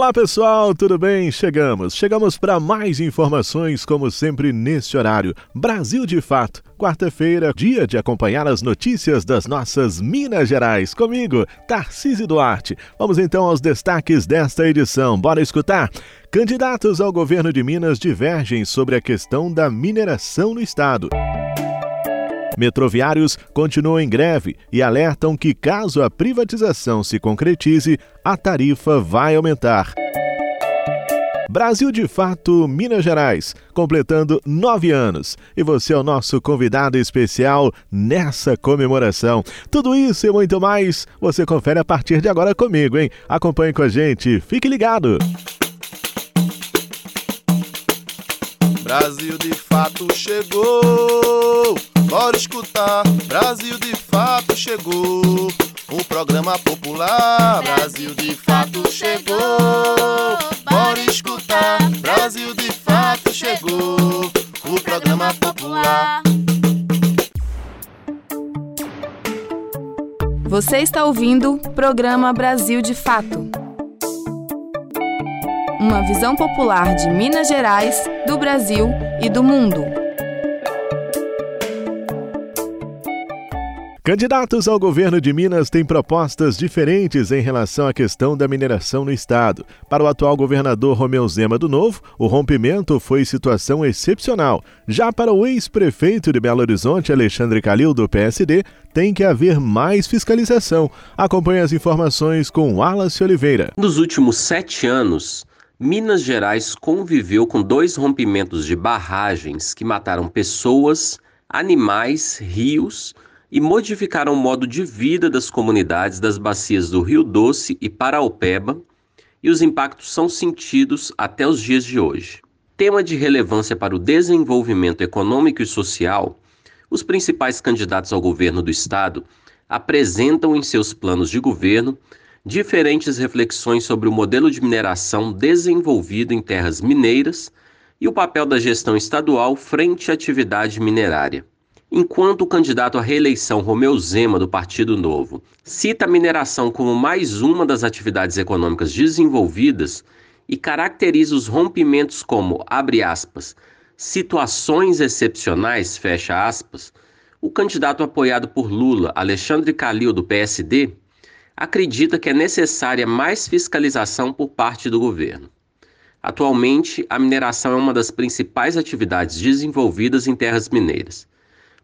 Olá pessoal, tudo bem? Chegamos, chegamos para mais informações, como sempre neste horário. Brasil de Fato, quarta-feira, dia de acompanhar as notícias das nossas Minas Gerais. Comigo, Tarcísio Duarte. Vamos então aos destaques desta edição. Bora escutar? Candidatos ao governo de Minas divergem sobre a questão da mineração no estado. Metroviários continuam em greve e alertam que, caso a privatização se concretize, a tarifa vai aumentar. Brasil de Fato, Minas Gerais, completando nove anos. E você é o nosso convidado especial nessa comemoração. Tudo isso e muito mais você confere a partir de agora comigo, hein? Acompanhe com a gente, fique ligado! Brasil de Fato chegou! Bora escutar, Brasil de fato chegou. O programa popular, Brasil de fato chegou. Bora escutar, Brasil de fato chegou. O programa popular. Você está ouvindo o programa Brasil de Fato. Uma visão popular de Minas Gerais, do Brasil e do mundo. Candidatos ao governo de Minas têm propostas diferentes em relação à questão da mineração no estado. Para o atual governador Romeu Zema do Novo, o rompimento foi situação excepcional. Já para o ex-prefeito de Belo Horizonte, Alexandre Calil, do PSD, tem que haver mais fiscalização. Acompanhe as informações com Wallace Oliveira. Nos últimos sete anos, Minas Gerais conviveu com dois rompimentos de barragens que mataram pessoas, animais, rios e modificaram o modo de vida das comunidades das bacias do Rio Doce e Paraupeba, e os impactos são sentidos até os dias de hoje. Tema de relevância para o desenvolvimento econômico e social, os principais candidatos ao governo do estado apresentam em seus planos de governo diferentes reflexões sobre o modelo de mineração desenvolvido em terras mineiras e o papel da gestão estadual frente à atividade minerária. Enquanto o candidato à reeleição Romeu Zema, do Partido Novo, cita a mineração como mais uma das atividades econômicas desenvolvidas e caracteriza os rompimentos como, abre aspas, situações excepcionais, fecha aspas, o candidato apoiado por Lula, Alexandre Calil, do PSD, acredita que é necessária mais fiscalização por parte do governo. Atualmente, a mineração é uma das principais atividades desenvolvidas em terras mineiras.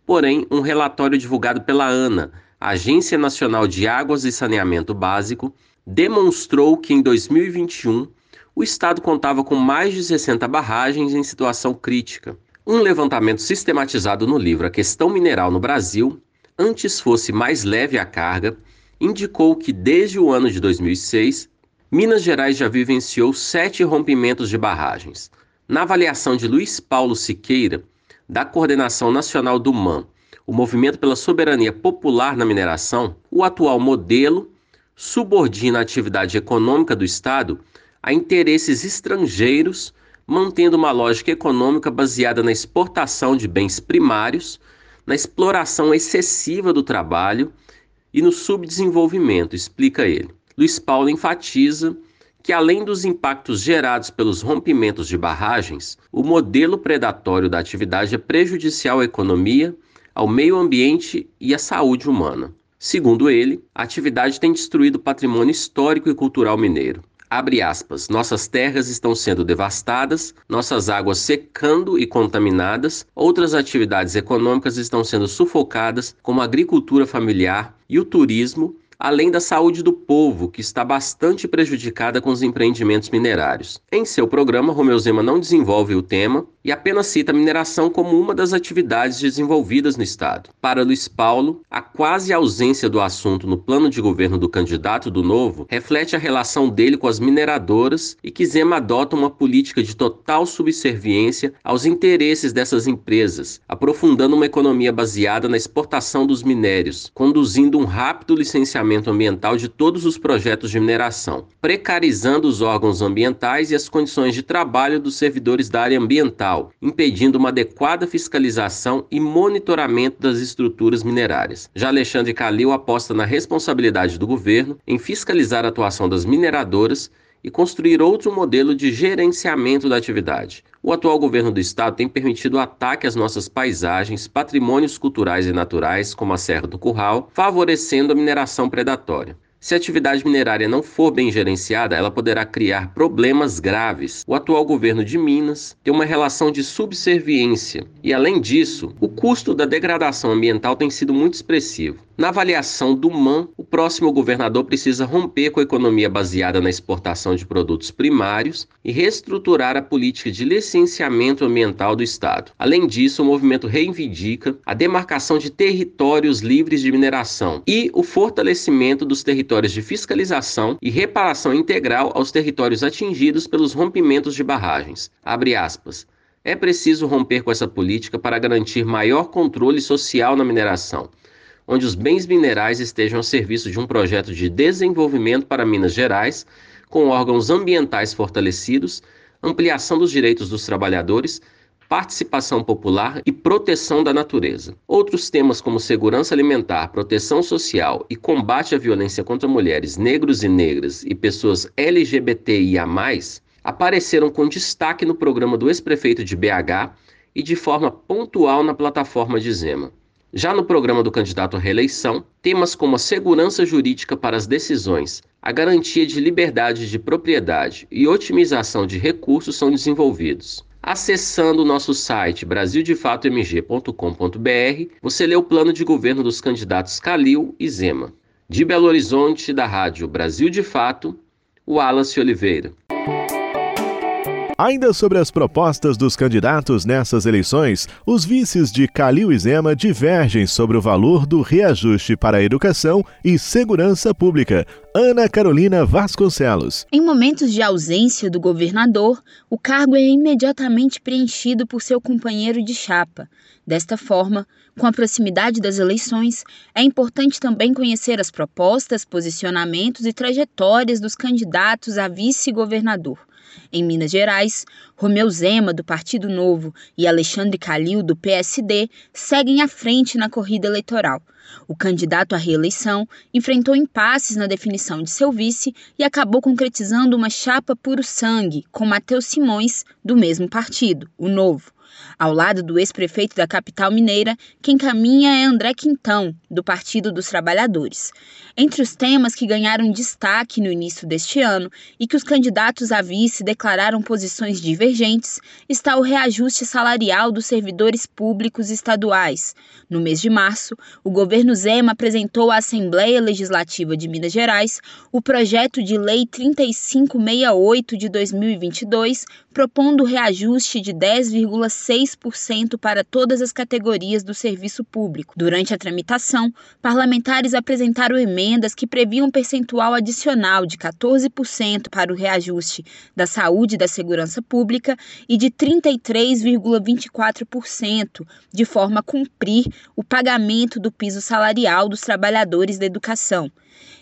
Porém, um relatório divulgado pela ANA, Agência Nacional de Águas e Saneamento Básico, demonstrou que em 2021 o estado contava com mais de 60 barragens em situação crítica. Um levantamento sistematizado no livro A Questão Mineral no Brasil, antes fosse mais leve a carga, indicou que desde o ano de 2006, Minas Gerais já vivenciou sete rompimentos de barragens. Na avaliação de Luiz Paulo Siqueira, da Coordenação Nacional do MAN, o Movimento pela Soberania Popular na Mineração, o atual modelo subordina a atividade econômica do Estado a interesses estrangeiros, mantendo uma lógica econômica baseada na exportação de bens primários, na exploração excessiva do trabalho e no subdesenvolvimento, explica ele. Luiz Paulo enfatiza que, além dos impactos gerados pelos rompimentos de barragens, o modelo predatório da atividade é prejudicial à economia, ao meio ambiente e à saúde humana. Segundo ele, a atividade tem destruído o patrimônio histórico e cultural mineiro. Abre aspas, nossas terras estão sendo devastadas, nossas águas secando e contaminadas, outras atividades econômicas estão sendo sufocadas, como a agricultura familiar e o turismo, além da saúde do povo, que está bastante prejudicada com os empreendimentos minerários. Em seu programa, Romeu Zema não desenvolve o tema e apenas cita a mineração como uma das atividades desenvolvidas no Estado. Para Luiz Paulo, a quase ausência do assunto no plano de governo do candidato do Novo reflete a relação dele com as mineradoras e que Zema adota uma política de total subserviência aos interesses dessas empresas, aprofundando uma economia baseada na exportação dos minérios, conduzindo um rápido licenciamento ambiental de todos os projetos de mineração, precarizando os órgãos ambientais e as condições de trabalho dos servidores da área ambiental, ambiental, impedindo uma adequada fiscalização e monitoramento das estruturas minerárias. Já Alexandre Calil aposta na responsabilidade do governo em fiscalizar a atuação das mineradoras e construir outro modelo de gerenciamento da atividade. O atual governo do estado tem permitido ataque às nossas paisagens, patrimônios culturais e naturais, como a Serra do Curral, favorecendo a mineração predatória. Se a atividade minerária não for bem gerenciada, ela poderá criar problemas graves. O atual governo de Minas tem uma relação de subserviência e, além disso, o custo da degradação ambiental tem sido muito expressivo. Na avaliação do MAN, o próximo governador precisa romper com a economia baseada na exportação de produtos primários e reestruturar a política de licenciamento ambiental do Estado. Além disso, o movimento reivindica a demarcação de territórios livres de mineração e o fortalecimento dos territórios de fiscalização e reparação integral aos territórios atingidos pelos rompimentos de barragens. É preciso romper com essa política para garantir maior controle social na mineração onde os bens minerais estejam a serviço de um projeto de desenvolvimento para Minas Gerais, com órgãos ambientais fortalecidos, ampliação dos direitos dos trabalhadores, participação popular e proteção da natureza. Outros temas como segurança alimentar, proteção social e combate à violência contra mulheres, negros e negras e pessoas LGBTIA+, apareceram com destaque no programa do ex-prefeito de BH e de forma pontual na plataforma de Zema. Já no programa do candidato à reeleição, temas como a segurança jurídica para as decisões, a garantia de liberdade de propriedade e otimização de recursos são desenvolvidos. Acessando o nosso site brasildefatomg.com.br, você lê o plano de governo dos candidatos Calil e Zema. De Belo Horizonte, da Rádio Brasil de Fato, Wallace Oliveira. Ainda sobre as propostas dos candidatos nessas eleições, os vices de Calil e Zema divergem sobre o valor do reajuste para a educação e segurança pública. Ana Carolina Vasconcelos. Em momentos de ausência do governador, o cargo é imediatamente preenchido por seu companheiro de chapa. Desta forma, com a proximidade das eleições, é importante também conhecer as propostas, posicionamentos e trajetórias dos candidatos a vice-governador. Em Minas Gerais, Romeu Zema, do Partido Novo, e Alexandre Calil, do PSD, seguem à frente na corrida eleitoral. O candidato à reeleição enfrentou impasses na definição de seu vice e acabou concretizando uma chapa puro sangue com Matheus Simões, do mesmo partido, o Novo. Ao lado do ex-prefeito da capital mineira, quem caminha é André Quintão, do Partido dos Trabalhadores. Entre os temas que ganharam destaque no início deste ano e que os candidatos a vice declararam posições divergentes está o reajuste salarial dos servidores públicos estaduais. No mês de março, o governo Zema apresentou à Assembleia Legislativa de Minas Gerais o projeto de Lei 3568 de 2022, propondo reajuste de 10,6% para todas as categorias do serviço público. Durante a tramitação, parlamentares apresentaram emendas que previam um percentual adicional de 14% para o reajuste da saúde e da segurança pública e de 33,24% de forma a cumprir o pagamento do piso salarial dos trabalhadores da educação.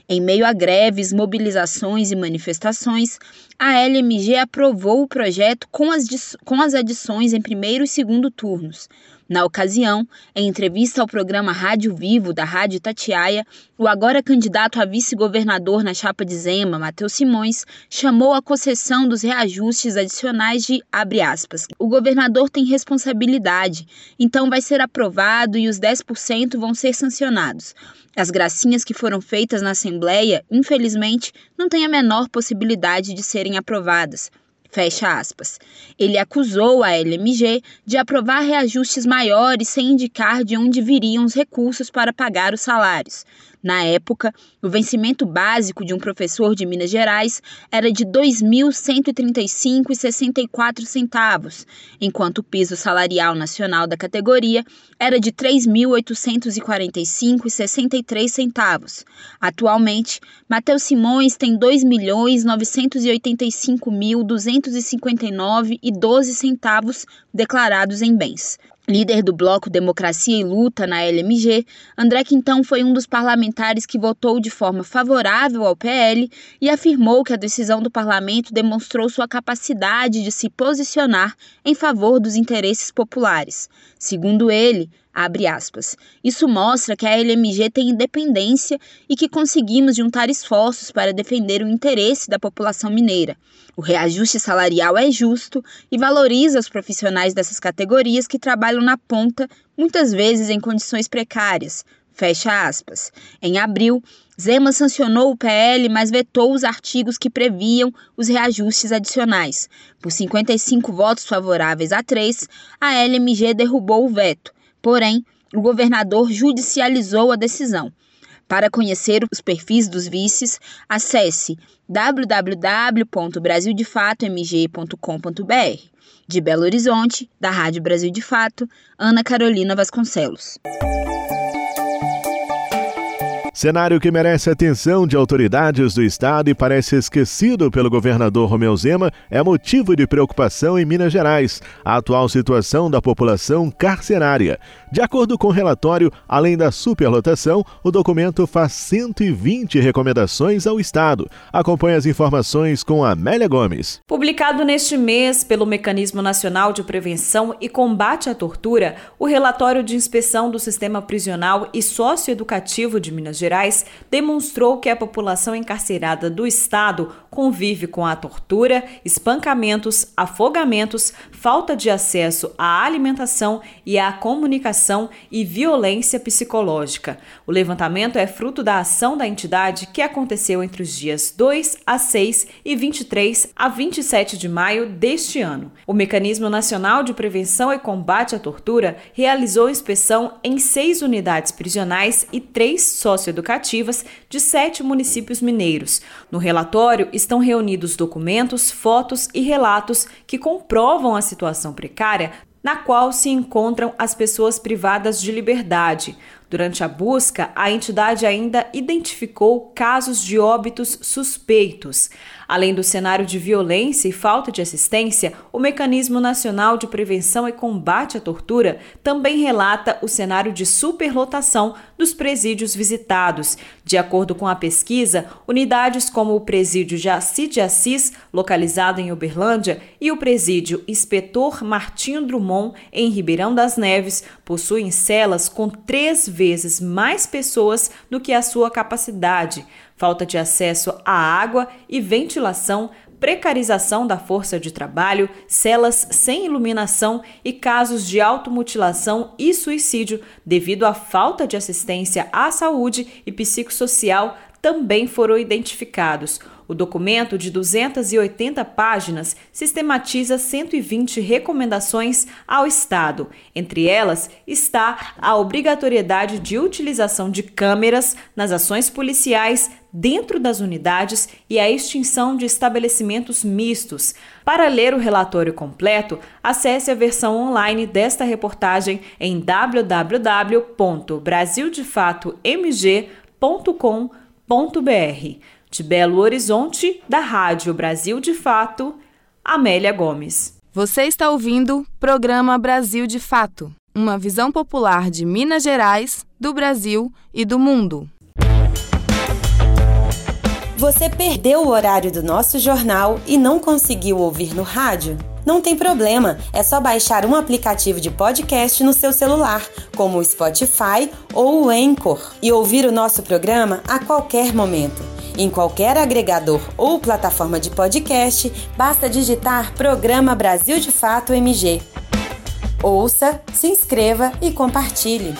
Em meio a greves, mobilizações e manifestações, a LMG aprovou o projeto com as, com as adições em primeiro e segundo turnos. Na ocasião, em entrevista ao programa Rádio Vivo da Rádio Tatiaia, o agora candidato a vice-governador na chapa de Zema, Matheus Simões, chamou a concessão dos reajustes adicionais de aspas. O governador tem responsabilidade, então vai ser aprovado e os 10% vão ser sancionados. As gracinhas que foram feitas na Assembleia, infelizmente, não têm a menor possibilidade de serem aprovadas. Fecha aspas. Ele acusou a LMG de aprovar reajustes maiores sem indicar de onde viriam os recursos para pagar os salários. Na época, o vencimento básico de um professor de Minas Gerais era de R$ 2.135,64 centavos, enquanto o piso salarial nacional da categoria era de R$ 3.845,63 centavos. Atualmente, Matheus Simões tem R$ 2.985.259,12 centavos declarados em bens. Líder do bloco Democracia e Luta na LMG, André Quintão foi um dos parlamentares que votou de forma favorável ao PL e afirmou que a decisão do parlamento demonstrou sua capacidade de se posicionar em favor dos interesses populares. Segundo ele, aspas. Isso mostra que a LMG tem independência e que conseguimos juntar esforços para defender o interesse da população mineira. O reajuste salarial é justo e valoriza os profissionais dessas categorias que trabalham na ponta, muitas vezes em condições precárias. Fecha aspas. Em abril, Zema sancionou o PL, mas vetou os artigos que previam os reajustes adicionais. Por 55 votos favoráveis a 3, a LMG derrubou o veto Porém, o governador judicializou a decisão. Para conhecer os perfis dos vices, acesse www.brasildefatomg.com.br. De Belo Horizonte, da Rádio Brasil de Fato, Ana Carolina Vasconcelos. Cenário que merece atenção de autoridades do Estado e parece esquecido pelo governador Romeu Zema é motivo de preocupação em Minas Gerais, a atual situação da população carcerária. De acordo com o relatório, além da superlotação, o documento faz 120 recomendações ao Estado. Acompanhe as informações com Amélia Gomes. Publicado neste mês pelo Mecanismo Nacional de Prevenção e Combate à Tortura, o relatório de inspeção do sistema prisional e socioeducativo de Minas Gerais demonstrou que a população encarcerada do estado convive com a tortura, espancamentos, afogamentos, falta de acesso à alimentação e à comunicação e violência psicológica. O levantamento é fruto da ação da entidade que aconteceu entre os dias 2 a 6 e 23 a 27 de maio deste ano. O Mecanismo Nacional de Prevenção e Combate à Tortura realizou inspeção em seis unidades prisionais e três socioeducativas educativas de sete municípios mineiros. No relatório estão reunidos documentos, fotos e relatos que comprovam a situação precária na qual se encontram as pessoas privadas de liberdade. Durante a busca, a entidade ainda identificou casos de óbitos suspeitos. Além do cenário de violência e falta de assistência, o Mecanismo Nacional de Prevenção e Combate à Tortura também relata o cenário de superlotação dos presídios visitados. De acordo com a pesquisa, unidades como o presídio Jaci de Assis, localizado em Uberlândia, e o presídio Inspetor Martinho Drummond, em Ribeirão das Neves, possuem celas com três vezes mais pessoas do que a sua capacidade. Falta de acesso à água e ventilação, precarização da força de trabalho, celas sem iluminação e casos de automutilação e suicídio devido à falta de assistência à saúde e psicossocial também foram identificados. O documento, de 280 páginas, sistematiza 120 recomendações ao Estado. Entre elas está a obrigatoriedade de utilização de câmeras nas ações policiais dentro das unidades e a extinção de estabelecimentos mistos. Para ler o relatório completo, acesse a versão online desta reportagem em www.brasildefatomg.com.br de Belo Horizonte, da Rádio Brasil de Fato, Amélia Gomes. Você está ouvindo Programa Brasil de Fato, uma visão popular de Minas Gerais, do Brasil e do mundo. Você perdeu o horário do nosso jornal e não conseguiu ouvir no rádio? Não tem problema, é só baixar um aplicativo de podcast no seu celular, como o Spotify ou o Anchor, e ouvir o nosso programa a qualquer momento. Em qualquer agregador ou plataforma de podcast, basta digitar Programa Brasil de Fato MG. Ouça, se inscreva e compartilhe.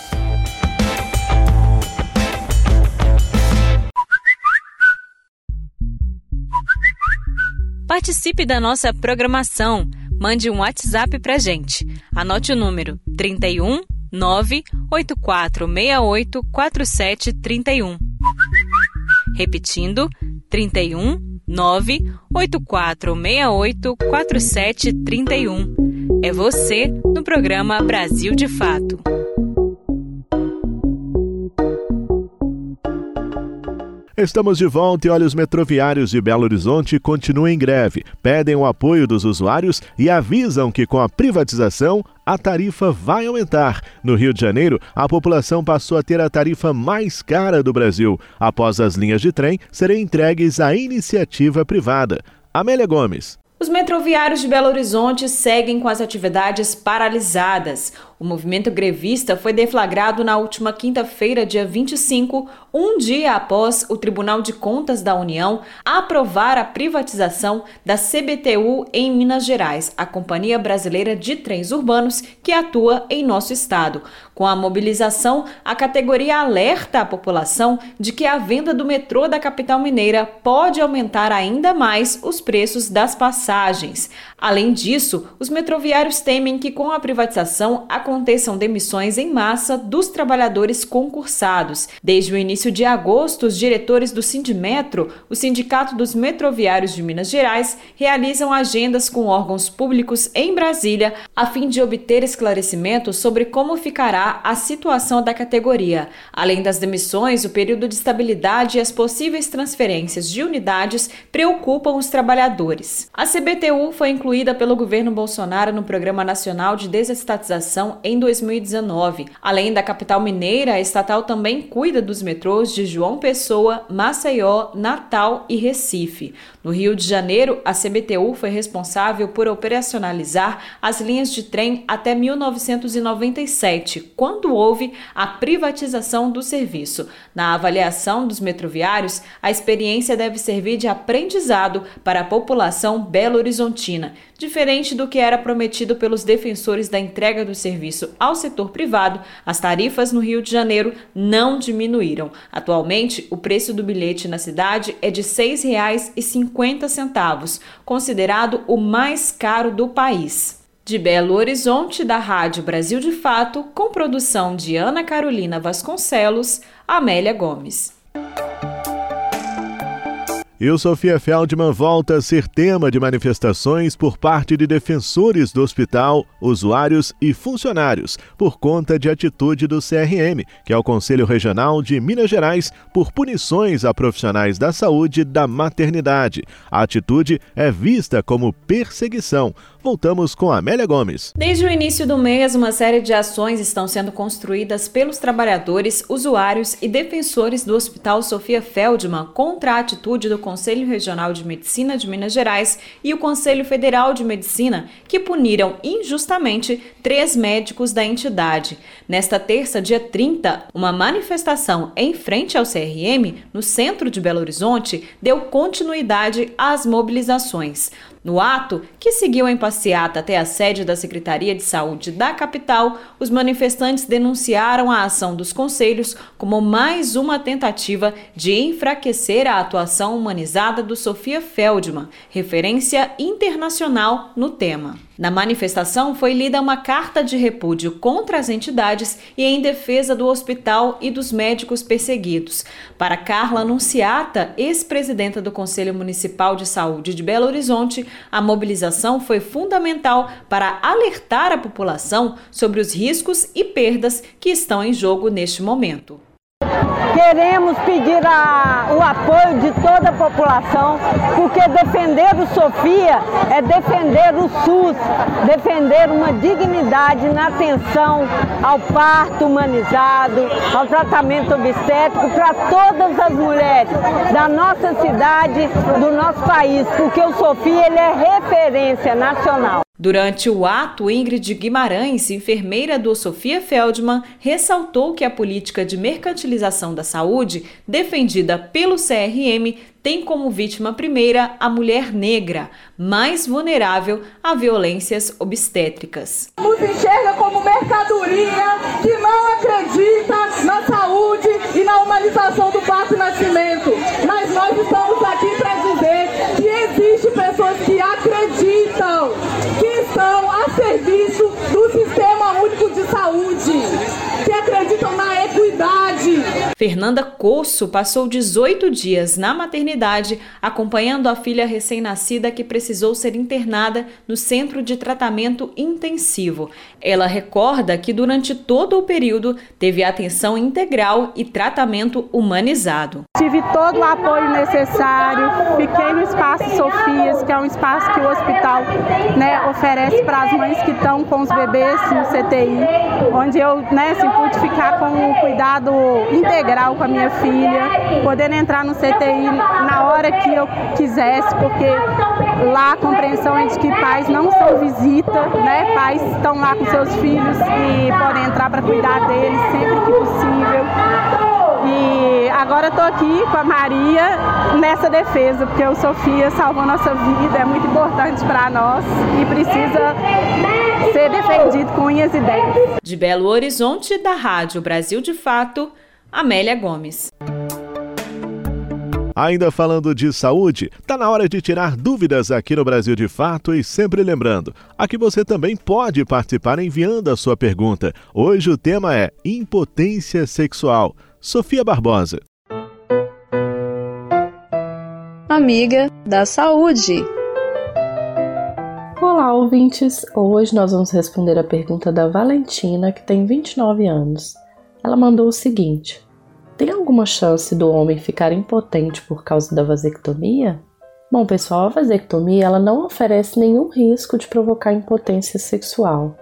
Participe da nossa programação. Mande um WhatsApp pra gente. Anote o número 31 98468 4731. Repetindo, 31 98468 4731. É você no programa Brasil de Fato. Estamos de volta e olha, os metroviários de Belo Horizonte continuam em greve, pedem o apoio dos usuários e avisam que com a privatização a tarifa vai aumentar. No Rio de Janeiro, a população passou a ter a tarifa mais cara do Brasil, após as linhas de trem serem entregues à iniciativa privada. Amélia Gomes. Os metroviários de Belo Horizonte seguem com as atividades paralisadas. O movimento grevista foi deflagrado na última quinta-feira, dia 25, um dia após o Tribunal de Contas da União aprovar a privatização da CBTU em Minas Gerais, a Companhia Brasileira de Trens Urbanos que atua em nosso estado. Com a mobilização, a categoria alerta a população de que a venda do metrô da capital mineira pode aumentar ainda mais os preços das passagens. Além disso, os metroviários temem que com a privatização a aconteçam demissões em massa dos trabalhadores concursados. Desde o início de agosto, os diretores do Sindimetro, o Sindicato dos Metroviários de Minas Gerais, realizam agendas com órgãos públicos em Brasília a fim de obter esclarecimentos sobre como ficará a situação da categoria. Além das demissões, o período de estabilidade e as possíveis transferências de unidades preocupam os trabalhadores. A CBTU foi incluída pelo governo Bolsonaro no Programa Nacional de Desestatização em 2019. Além da capital mineira, a estatal também cuida dos metrôs de João Pessoa, Maceió, Natal e Recife. No Rio de Janeiro, a CBTU foi responsável por operacionalizar as linhas de trem até 1997, quando houve a privatização do serviço. Na avaliação dos metroviários, a experiência deve servir de aprendizado para a população belo-horizontina, diferente do que era prometido pelos defensores da entrega do serviço ao setor privado, as tarifas no Rio de Janeiro não diminuíram. Atualmente, o preço do bilhete na cidade é de R$ 6,50, considerado o mais caro do país. De Belo Horizonte, da Rádio Brasil de Fato, com produção de Ana Carolina Vasconcelos, Amélia Gomes. E o Sofia Feldman volta a ser tema de manifestações por parte de defensores do hospital, usuários e funcionários, por conta de atitude do CRM, que é o Conselho Regional de Minas Gerais, por punições a profissionais da saúde da maternidade. A atitude é vista como perseguição. Voltamos com Amélia Gomes. Desde o início do mês, uma série de ações estão sendo construídas pelos trabalhadores, usuários e defensores do Hospital Sofia Feldman contra a atitude do Conselho Regional de Medicina de Minas Gerais e o Conselho Federal de Medicina, que puniram injustamente três médicos da entidade. Nesta terça, dia 30, uma manifestação em frente ao CRM, no centro de Belo Horizonte, deu continuidade às mobilizações. No ato, que seguiu em passeata até a sede da Secretaria de Saúde da capital, os manifestantes denunciaram a ação dos conselhos como mais uma tentativa de enfraquecer a atuação humanizada do Sofia Feldman, referência internacional no tema. Na manifestação foi lida uma carta de repúdio contra as entidades e em defesa do hospital e dos médicos perseguidos. Para Carla Anunciata, ex-presidenta do Conselho Municipal de Saúde de Belo Horizonte, a mobilização foi fundamental para alertar a população sobre os riscos e perdas que estão em jogo neste momento. Queremos pedir a, o apoio de toda a população, porque defender o Sofia é defender o SUS, defender uma dignidade na atenção ao parto humanizado, ao tratamento obstétrico para todas as mulheres da nossa cidade, do nosso país, porque o Sofia ele é referência nacional. Durante o ato, Ingrid Guimarães, enfermeira do Sofia Feldman, ressaltou que a política de mercantilização da saúde, defendida pelo CRM, tem como vítima primeira a mulher negra, mais vulnerável a violências obstétricas. Nos enxerga como mercadoria que não acredita na saúde e na humanização do parto e nascimento. Mas nós estamos pessoas que acreditam estão a serviço do Sistema Único de Saúde, que acreditam na equidade, Fernanda Coço passou 18 dias na maternidade acompanhando a filha recém-nascida que precisou ser internada no centro de tratamento intensivo. Ela recorda que durante todo o período teve atenção integral e tratamento humanizado. Tive todo o apoio necessário, fiquei no Espaço Sofias, que é um espaço que o hospital né, oferece para as mães que estão com os bebês no CTI, onde eu né, assim, pude ficar com um cuidado integral com a minha filha, podendo entrar no CTI na hora que eu quisesse, porque lá a compreensão é de que pais não são visita, né? Pais estão lá com seus filhos e podem entrar para cuidar deles sempre que possível. E agora estou aqui com a Maria nessa defesa, porque o Sofia salvou nossa vida, é muito importante para nós e precisa ser defendido com unhas e dentes. De Belo Horizonte, da Rádio Brasil de Fato, Amélia Gomes. Ainda falando de saúde, tá na hora de tirar dúvidas aqui no Brasil de Fato e sempre lembrando, aqui você também pode participar enviando a sua pergunta. Hoje o tema é impotência sexual. Sofia Barbosa. Amiga da saúde. Olá, ouvintes! Hoje nós vamos responder a pergunta da Valentina, que tem 29 anos. Ela mandou o seguinte: tem alguma chance do homem ficar impotente por causa da vasectomia? Bom, pessoal, a vasectomia ela não oferece nenhum risco de provocar impotência sexual.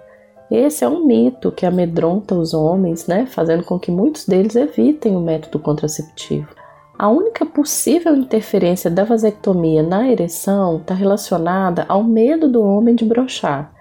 Esse é um mito que amedronta os homens, né, fazendo com que muitos deles evitem o método contraceptivo. A única possível interferência da vasectomia na ereção está relacionada ao medo do homem de brochar.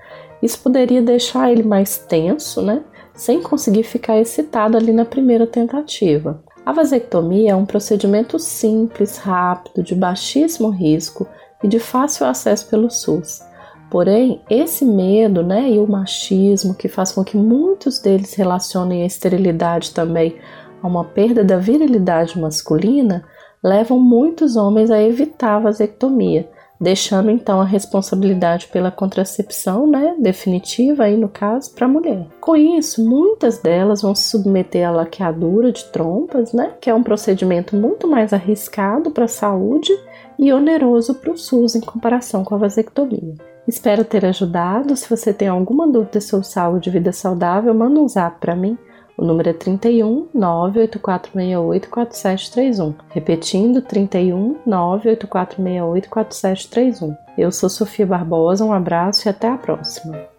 Isso poderia deixar ele mais tenso, né, sem conseguir ficar excitado ali na primeira tentativa. A vasectomia é um procedimento simples, rápido, de baixíssimo risco e de fácil acesso pelo SUS. Porém, esse medo né, e o machismo que faz com que muitos deles relacionem a esterilidade também a uma perda da virilidade masculina levam muitos homens a evitar a vasectomia, deixando então a responsabilidade pela contracepção, né, definitiva aí no caso, para a mulher. Com isso, muitas delas vão se submeter à laqueadura de trompas, né, que é um procedimento muito mais arriscado para a saúde e oneroso para o SUS em comparação com a vasectomia. Espero ter ajudado. Se você tem alguma dúvida sobre saúde e vida saudável, manda um zap para mim. O número é 31 98468 4731. Repetindo, 31 98468 4731. Eu sou Sofia Barbosa, um abraço e até a próxima.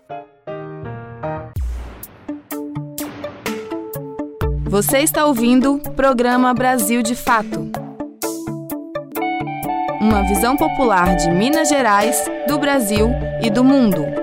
Você está ouvindo o programa Brasil de Fato. Uma visão popular de Minas Gerais, do Brasil e do mundo.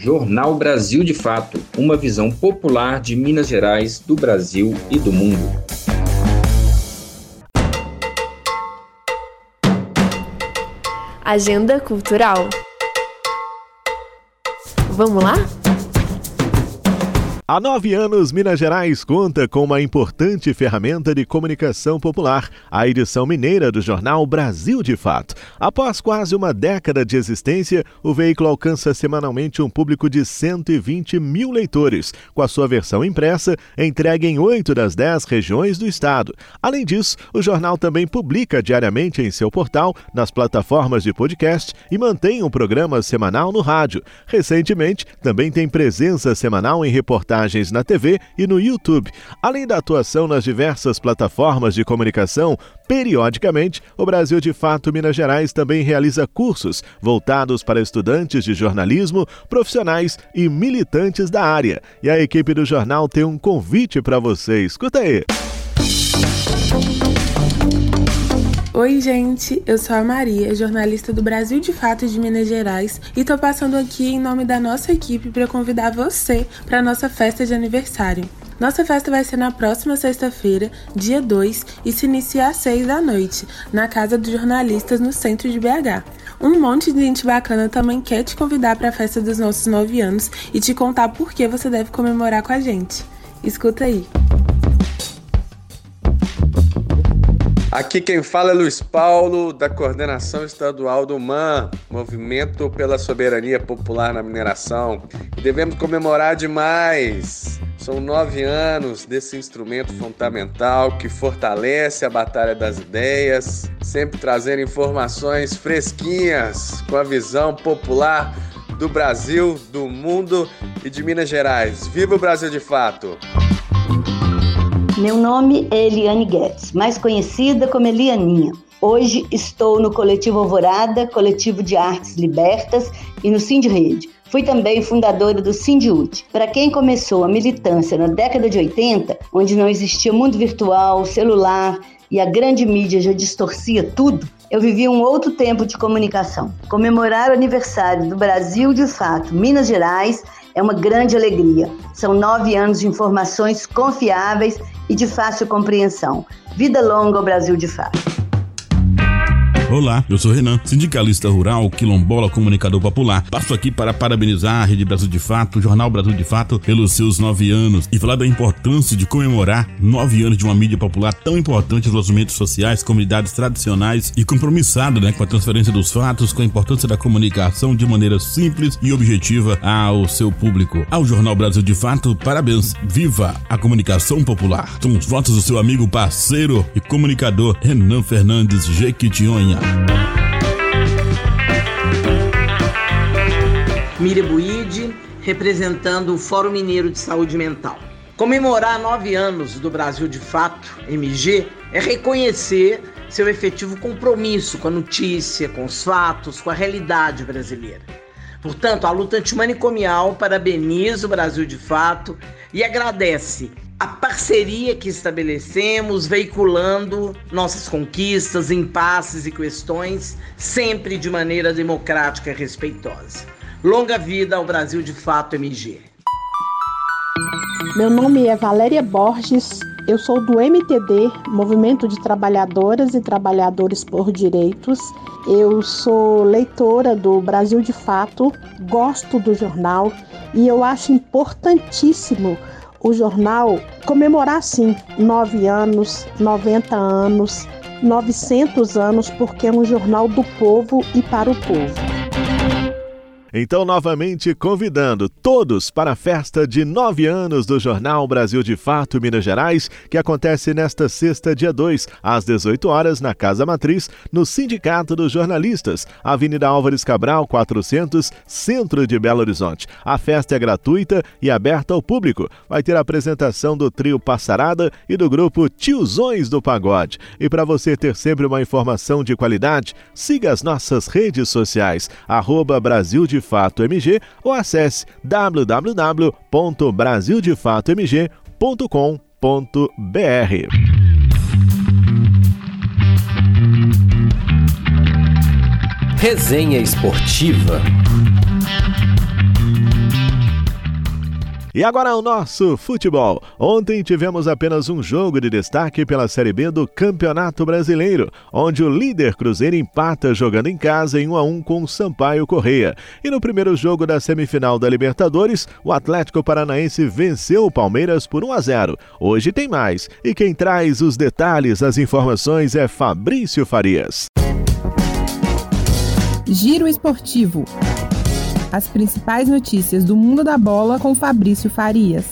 Jornal Brasil de Fato, uma visão popular de Minas Gerais, do Brasil e do mundo. Agenda Cultural. Vamos lá? Há nove anos, Minas Gerais conta com uma importante ferramenta de comunicação popular, a edição mineira do jornal Brasil de Fato. Após quase uma década de existência, o veículo alcança semanalmente um público de 120 mil leitores, com a sua versão impressa entregue em oito das dez regiões do estado. Além disso, o jornal também publica diariamente em seu portal, nas plataformas de podcast e mantém um programa semanal no rádio. Recentemente, também tem presença semanal em reportagens reportagens na TV e no YouTube. Além da atuação nas diversas plataformas de comunicação, periodicamente, o Brasil de Fato Minas Gerais também realiza cursos voltados para estudantes de jornalismo, profissionais e militantes da área. E a equipe do jornal tem um convite para você. Escuta aí. Oi, gente, eu sou a Maria, jornalista do Brasil de Fato de Minas Gerais, e tô passando aqui em nome da nossa equipe para convidar você para nossa festa de aniversário. Nossa festa vai ser na próxima sexta-feira, dia 2, e se inicia às 6 da noite, na Casa dos Jornalistas, no centro de BH. Um monte de gente bacana também quer te convidar para a festa dos nossos 9 anos e te contar por que você deve comemorar com a gente. Escuta aí. Aqui quem fala é Luiz Paulo, da coordenação estadual do MAN, Movimento pela Soberania Popular na Mineração. Devemos comemorar demais. São nove anos desse instrumento fundamental que fortalece a batalha das ideias, sempre trazendo informações fresquinhas com a visão popular do Brasil, do mundo e de Minas Gerais. Viva o Brasil de fato! Meu nome é Eliane Guedes, mais conhecida como Elianinha. Hoje estou no Coletivo Alvorada, Coletivo de Artes Libertas e no Cindy Rede. Fui também fundadora do Sindiut. Para quem começou a militância na década de 80, onde não existia mundo virtual, celular e a grande mídia já distorcia tudo, eu vivi um outro tempo de comunicação. Comemorar o aniversário do Brasil de Fato, Minas Gerais, é uma grande alegria. São nove anos de informações confiáveis e de fácil compreensão. Vida longa ao Brasil de fato. Olá, eu sou Renan, sindicalista rural, quilombola, comunicador popular. Passo aqui para parabenizar a Rede Brasil de Fato, o Jornal Brasil de Fato, pelos seus nove anos e falar da importância de comemorar nove anos de uma mídia popular tão importante nos movimentos sociais, comunidades tradicionais e compromissado né, com a transferência dos fatos, com a importância da comunicação de maneira simples e objetiva ao seu público. Ao Jornal Brasil de Fato, parabéns. Viva a comunicação popular. São os votos do seu amigo, parceiro e comunicador Renan Fernandes Jequitinhonha. Miriam Buide, representando o Fórum Mineiro de Saúde Mental. Comemorar nove anos do Brasil de Fato, MG, é reconhecer seu efetivo compromisso com a notícia, com os fatos, com a realidade brasileira. Portanto, a luta antimanicomial parabeniza o Brasil de Fato e agradece a parceria que estabelecemos, veiculando nossas conquistas, impasses e questões, sempre de maneira democrática e respeitosa. Longa vida ao Brasil de Fato MG. Meu nome é Valéria Borges, eu sou do MTD, Movimento de Trabalhadoras e Trabalhadores por Direitos. Eu sou leitora do Brasil de Fato, gosto do jornal e eu acho importantíssimo o jornal comemorar sim nove anos, 90 anos, 900 anos, porque é um jornal do povo e para o povo. Então, novamente convidando todos para a festa de nove anos do Jornal Brasil de Fato Minas Gerais, que acontece nesta sexta, dia 2, às 18 horas, na Casa Matriz, no Sindicato dos Jornalistas, Avenida Álvares Cabral, 400, Centro de Belo Horizonte. A festa é gratuita e aberta ao público. Vai ter a apresentação do trio Passarada e do grupo Tiozões do Pagode. E para você ter sempre uma informação de qualidade, siga as nossas redes sociais, arroba Brasil de Fato MG ou acesse www.brasildefatomg.com.br. Resenha Esportiva. E agora o nosso futebol. Ontem tivemos apenas um jogo de destaque pela Série B do Campeonato Brasileiro, onde o líder Cruzeiro empata jogando em casa em 1 a 1 com o Sampaio Correia. E no primeiro jogo da semifinal da Libertadores, o Atlético Paranaense venceu o Palmeiras por 1 a 0. Hoje tem mais, e quem traz os detalhes, as informações é Fabrício Farias. Giro Esportivo. As principais notícias do mundo da bola com Fabrício Farias.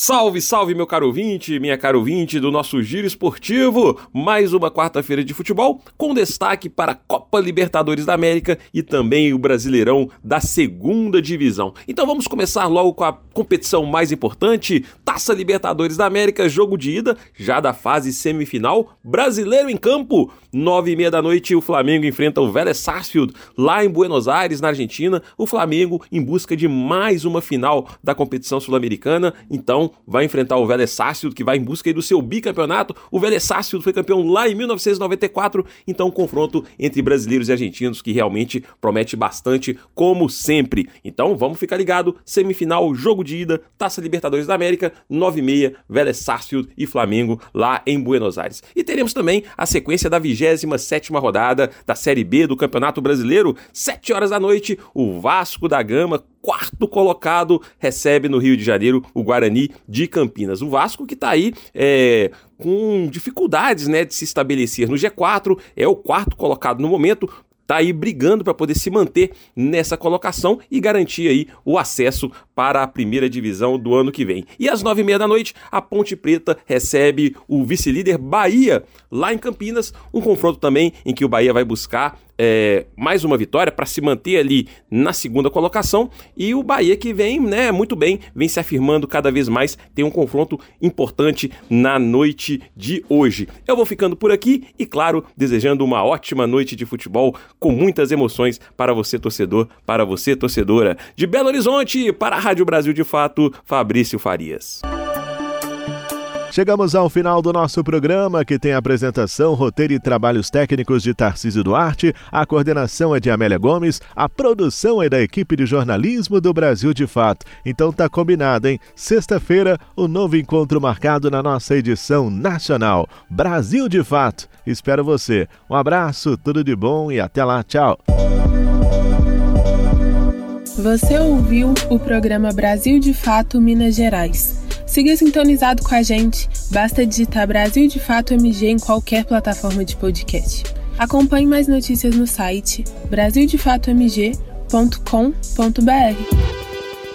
Salve, salve, meu caro ouvinte, minha caro ouvinte do nosso Giro Esportivo. Mais uma quarta-feira de futebol com destaque para a Copa Libertadores da América e também o Brasileirão da segunda divisão. Então vamos começar logo com a competição mais importante, Taça Libertadores da América, jogo de ida, já da fase semifinal, brasileiro em campo. Nove e meia da noite, o Flamengo enfrenta o Vélez Sarsfield lá em Buenos Aires, na Argentina. O Flamengo em busca de mais uma final da competição sul-americana. Então, vai enfrentar o Vélez Sarsfield, que vai em busca do seu bicampeonato. O Vélez Sarsfield foi campeão lá em 1994. Então, um confronto entre brasileiros e argentinos que realmente promete bastante, como sempre. Então, vamos ficar ligado. Semifinal, jogo de ida, Taça Libertadores da América. 9h30, Vélez Sarsfield e Flamengo lá em Buenos Aires. E teremos também a sequência da 27 rodada da Série B do Campeonato Brasileiro, 7 horas da noite, o Vasco da Gama quarto colocado recebe no Rio de Janeiro o Guarani de Campinas. O Vasco que está aí é, com dificuldades né, de se estabelecer no G4, é o quarto colocado no momento, tá aí brigando para poder se manter nessa colocação e garantir aí o acesso para a primeira divisão do ano que vem. E às nove e meia da noite, a Ponte Preta recebe o vice-líder Bahia lá em Campinas, um confronto também em que o Bahia vai buscar é, mais uma vitória para se manter ali na segunda colocação e o Bahia que vem, né, muito bem, vem se afirmando cada vez mais, tem um confronto importante na noite de hoje. Eu vou ficando por aqui e claro, desejando uma ótima noite de futebol com muitas emoções para você torcedor, para você torcedora. De Belo Horizonte para a Rádio Brasil de Fato, Fabrício Farias. Chegamos ao final do nosso programa, que tem apresentação, roteiro e trabalhos técnicos de Tarcísio Duarte, a coordenação é de Amélia Gomes, a produção é da equipe de jornalismo do Brasil de Fato. Então tá combinado, hein? Sexta-feira, o novo encontro marcado na nossa edição nacional Brasil de Fato. Espero você. Um abraço, tudo de bom e até lá. Tchau. Você ouviu o programa Brasil de Fato Minas Gerais. Siga sintonizado com a gente, basta digitar Brasil de Fato MG em qualquer plataforma de podcast. Acompanhe mais notícias no site brasildefatomg.com.br.